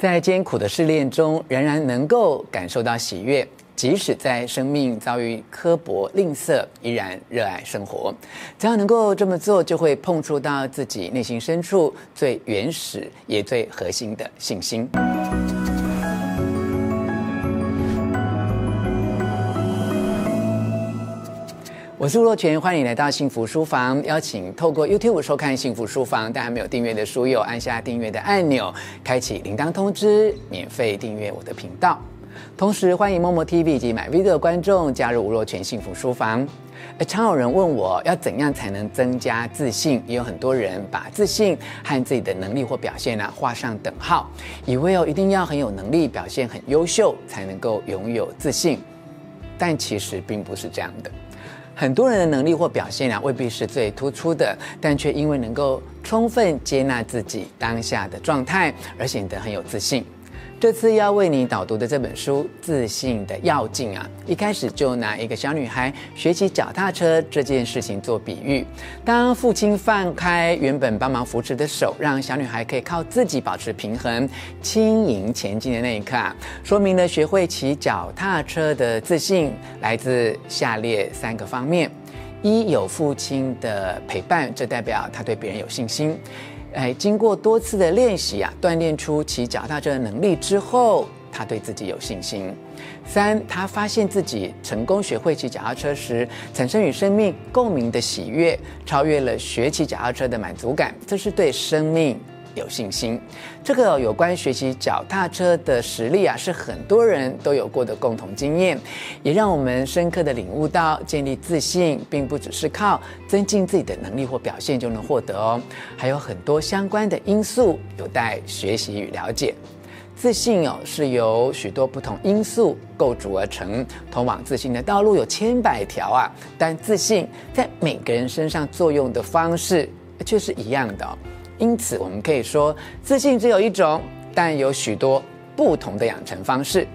在艰苦的试炼中，仍然能够感受到喜悦。即使在生命遭遇刻薄吝啬，依然热爱生活。只要能够这么做，就会碰触到自己内心深处最原始也最核心的信心。我是吴若权，欢迎来到幸福书房。邀请透过 YouTube 收看幸福书房，但还没有订阅的书友，按下订阅的按钮，开启铃铛通知，免费订阅我的频道。同时，欢迎 Momo TV 以及 MyVideo 的观众加入吴若权幸福书房。而常有人问我要怎样才能增加自信，也有很多人把自信和自己的能力或表现啊画上等号，以为哦一定要很有能力、表现很优秀才能够拥有自信，但其实并不是这样的。很多人的能力或表现啊未必是最突出的，但却因为能够充分接纳自己当下的状态而显得很有自信。这次要为你导读的这本书《自信的要径》啊，一开始就拿一个小女孩学骑脚踏车这件事情做比喻。当父亲放开原本帮忙扶持的手，让小女孩可以靠自己保持平衡、轻盈前进的那一刻啊，说明了学会骑脚踏车的自信来自下列三个方面：一，有父亲的陪伴，这代表他对别人有信心。哎，经过多次的练习啊，锻炼出骑脚踏车的能力之后，他对自己有信心。三，他发现自己成功学会骑脚踏车时，产生与生命共鸣的喜悦，超越了学骑脚踏车的满足感，这是对生命有信心，这个有关学习脚踏车的实例啊，是很多人都有过的共同经验，也让我们深刻的领悟到，建立自信并不只是靠增进自己的能力或表现就能获得哦，还有很多相关的因素有待学习与了解。自信哦，是由许多不同因素构筑而成，通往自信的道路有千百条啊，但自信在每个人身上作用的方式却是一样的哦。因此，我们可以说，自信只有一种，但有许多不同的养成方式。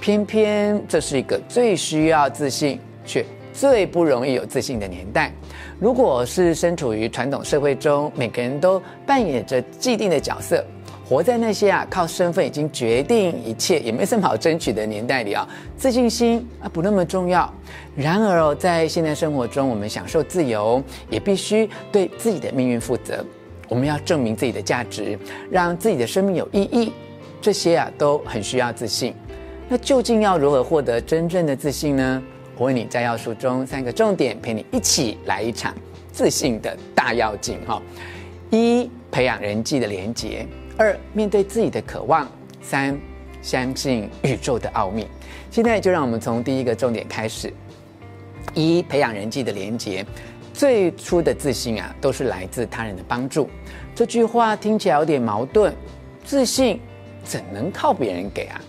偏偏这是一个最需要自信，却最不容易有自信的年代。如果是身处于传统社会中，每个人都扮演着既定的角色，活在那些啊靠身份已经决定一切，也没什么好争取的年代里啊，自信心啊不那么重要。然而哦，在现代生活中，我们享受自由，也必须对自己的命运负责。我们要证明自己的价值，让自己的生命有意义，这些啊都很需要自信。那究竟要如何获得真正的自信呢？我为你摘要书中三个重点，陪你一起来一场自信的大要紧哈。一、培养人际的连结；二、面对自己的渴望；三、相信宇宙的奥秘。现在就让我们从第一个重点开始：一、培养人际的连结。最初的自信啊，都是来自他人的帮助。这句话听起来有点矛盾，自信怎能靠别人给啊？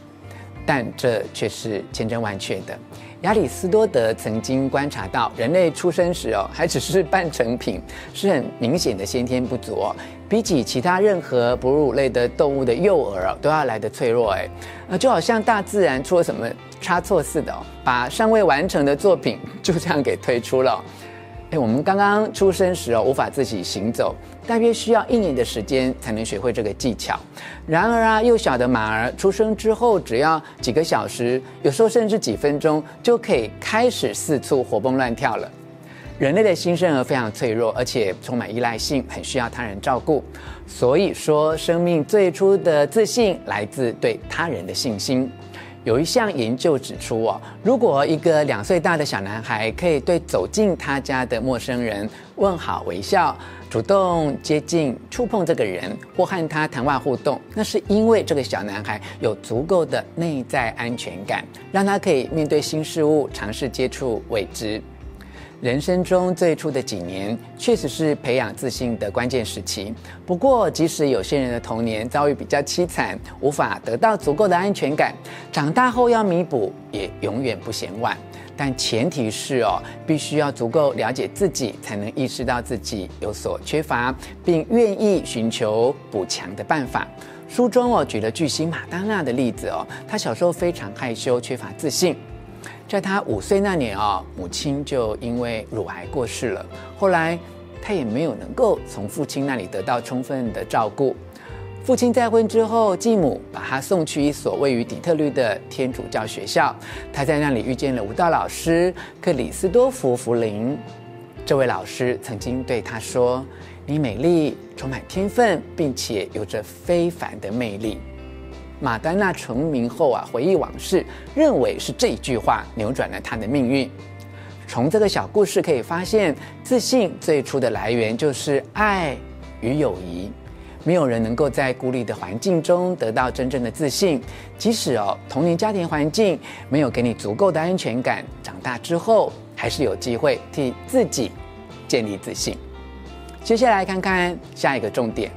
但这却是千真万确的。亚里斯多德曾经观察到，人类出生时哦，还只是半成品，是很明显的先天不足哦，比起其他任何哺乳类的动物的幼儿哦，都要来得脆弱哎。啊，就好像大自然出了什么差错似的哦，把尚未完成的作品就这样给推出了。哎，我们刚刚出生时哦，无法自己行走，大约需要一年的时间才能学会这个技巧。然而啊，幼小的马儿出生之后，只要几个小时，有时候甚至几分钟，就可以开始四处活蹦乱跳了。人类的新生儿非常脆弱，而且充满依赖性，很需要他人照顾。所以说，生命最初的自信来自对他人的信心。有一项研究指出，哦，如果一个两岁大的小男孩可以对走进他家的陌生人问好、微笑，主动接近、触碰这个人，或和他谈话互动，那是因为这个小男孩有足够的内在安全感，让他可以面对新事物，尝试接触未知。人生中最初的几年，确实是培养自信的关键时期。不过，即使有些人的童年遭遇比较凄惨，无法得到足够的安全感，长大后要弥补也永远不嫌晚。但前提是哦，必须要足够了解自己，才能意识到自己有所缺乏，并愿意寻求补强的办法。书中哦举了巨星马当娜的例子哦，她小时候非常害羞，缺乏自信。在他五岁那年啊，母亲就因为乳癌过世了。后来他也没有能够从父亲那里得到充分的照顾，父亲再婚之后，继母把他送去一所位于底特律的天主教学校。他在那里遇见了舞蹈老师克里斯多福·福林。这位老师曾经对他说：“你美丽，充满天分，并且有着非凡的魅力。”马丹娜成名后啊，回忆往事，认为是这句话扭转了她的命运。从这个小故事可以发现，自信最初的来源就是爱与友谊。没有人能够在孤立的环境中得到真正的自信，即使哦童年家庭环境没有给你足够的安全感，长大之后还是有机会替自己建立自信。接下来看看下一个重点：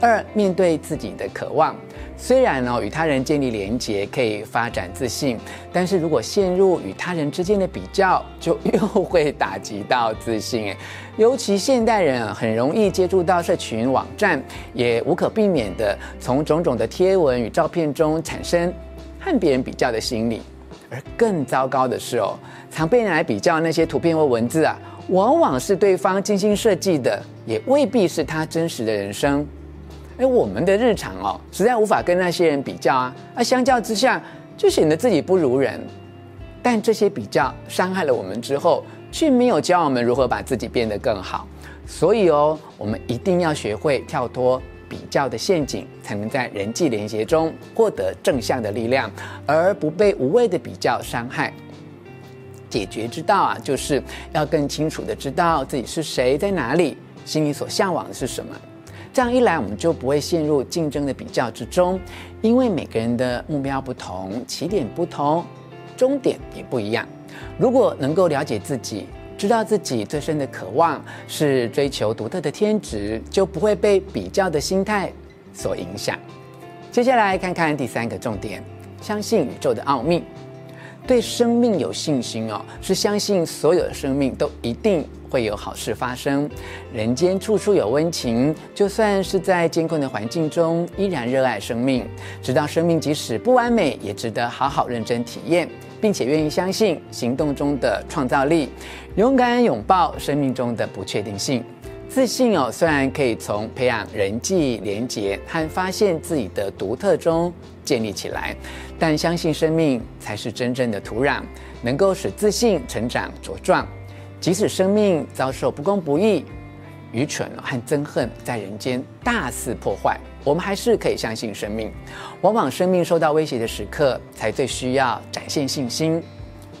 二，面对自己的渴望。虽然呢，与他人建立连结可以发展自信，但是如果陷入与他人之间的比较，就又会打击到自信。尤其现代人啊，很容易接触到社群网站，也无可避免的从种种的贴文与照片中产生和别人比较的心理。而更糟糕的是哦，常被人来比较那些图片或文字啊，往往是对方精心设计的，也未必是他真实的人生。哎，我们的日常哦，实在无法跟那些人比较啊，那相较之下，就显得自己不如人。但这些比较伤害了我们之后，却没有教我们如何把自己变得更好。所以哦，我们一定要学会跳脱比较的陷阱，才能在人际连结中获得正向的力量，而不被无谓的比较伤害。解决之道啊，就是要更清楚的知道自己是谁，在哪里，心里所向往的是什么。这样一来，我们就不会陷入竞争的比较之中，因为每个人的目标不同，起点不同，终点也不一样。如果能够了解自己，知道自己最深的渴望是追求独特的天职，就不会被比较的心态所影响。接下来看看第三个重点：相信宇宙的奥秘。对生命有信心哦，是相信所有的生命都一定会有好事发生。人间处处有温情，就算是在艰困的环境中，依然热爱生命，知道生命即使不完美，也值得好好认真体验，并且愿意相信行动中的创造力，勇敢拥抱生命中的不确定性。自信哦，虽然可以从培养人际连结和发现自己的独特中建立起来，但相信生命才是真正的土壤，能够使自信成长茁壮。即使生命遭受不公不义、愚蠢和憎恨在人间大肆破坏，我们还是可以相信生命。往往生命受到威胁的时刻，才最需要展现信心。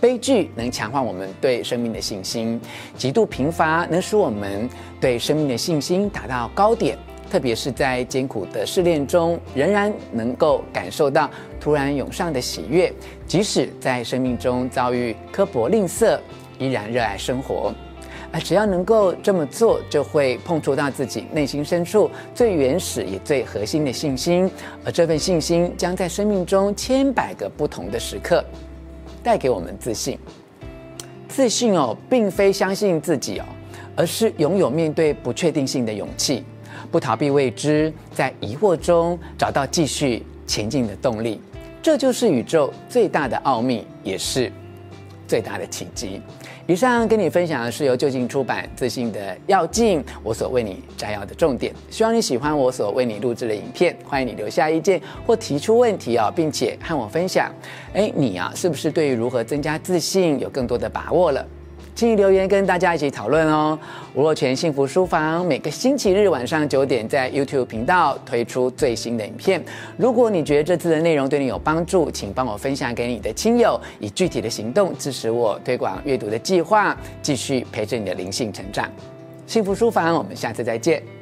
悲剧能强化我们对生命的信心，极度贫乏能使我们对生命的信心达到高点。特别是在艰苦的试炼中，仍然能够感受到突然涌上的喜悦。即使在生命中遭遇刻薄吝啬，依然热爱生活。而只要能够这么做，就会碰触到自己内心深处最原始也最核心的信心。而这份信心将在生命中千百个不同的时刻。带给我们自信，自信哦，并非相信自己哦，而是拥有面对不确定性的勇气，不逃避未知，在疑惑中找到继续前进的动力。这就是宇宙最大的奥秘，也是最大的奇迹。以上跟你分享的是由就近出版《自信的要径》，我所为你摘要的重点。希望你喜欢我所为你录制的影片，欢迎你留下意见或提出问题哦，并且和我分享。哎，你啊，是不是对于如何增加自信有更多的把握了？请你留言跟大家一起讨论哦。吴若全幸福书房每个星期日晚上九点在 YouTube 频道推出最新的影片。如果你觉得这次的内容对你有帮助，请帮我分享给你的亲友，以具体的行动支持我推广阅读的计划，继续陪着你的灵性成长。幸福书房，我们下次再见。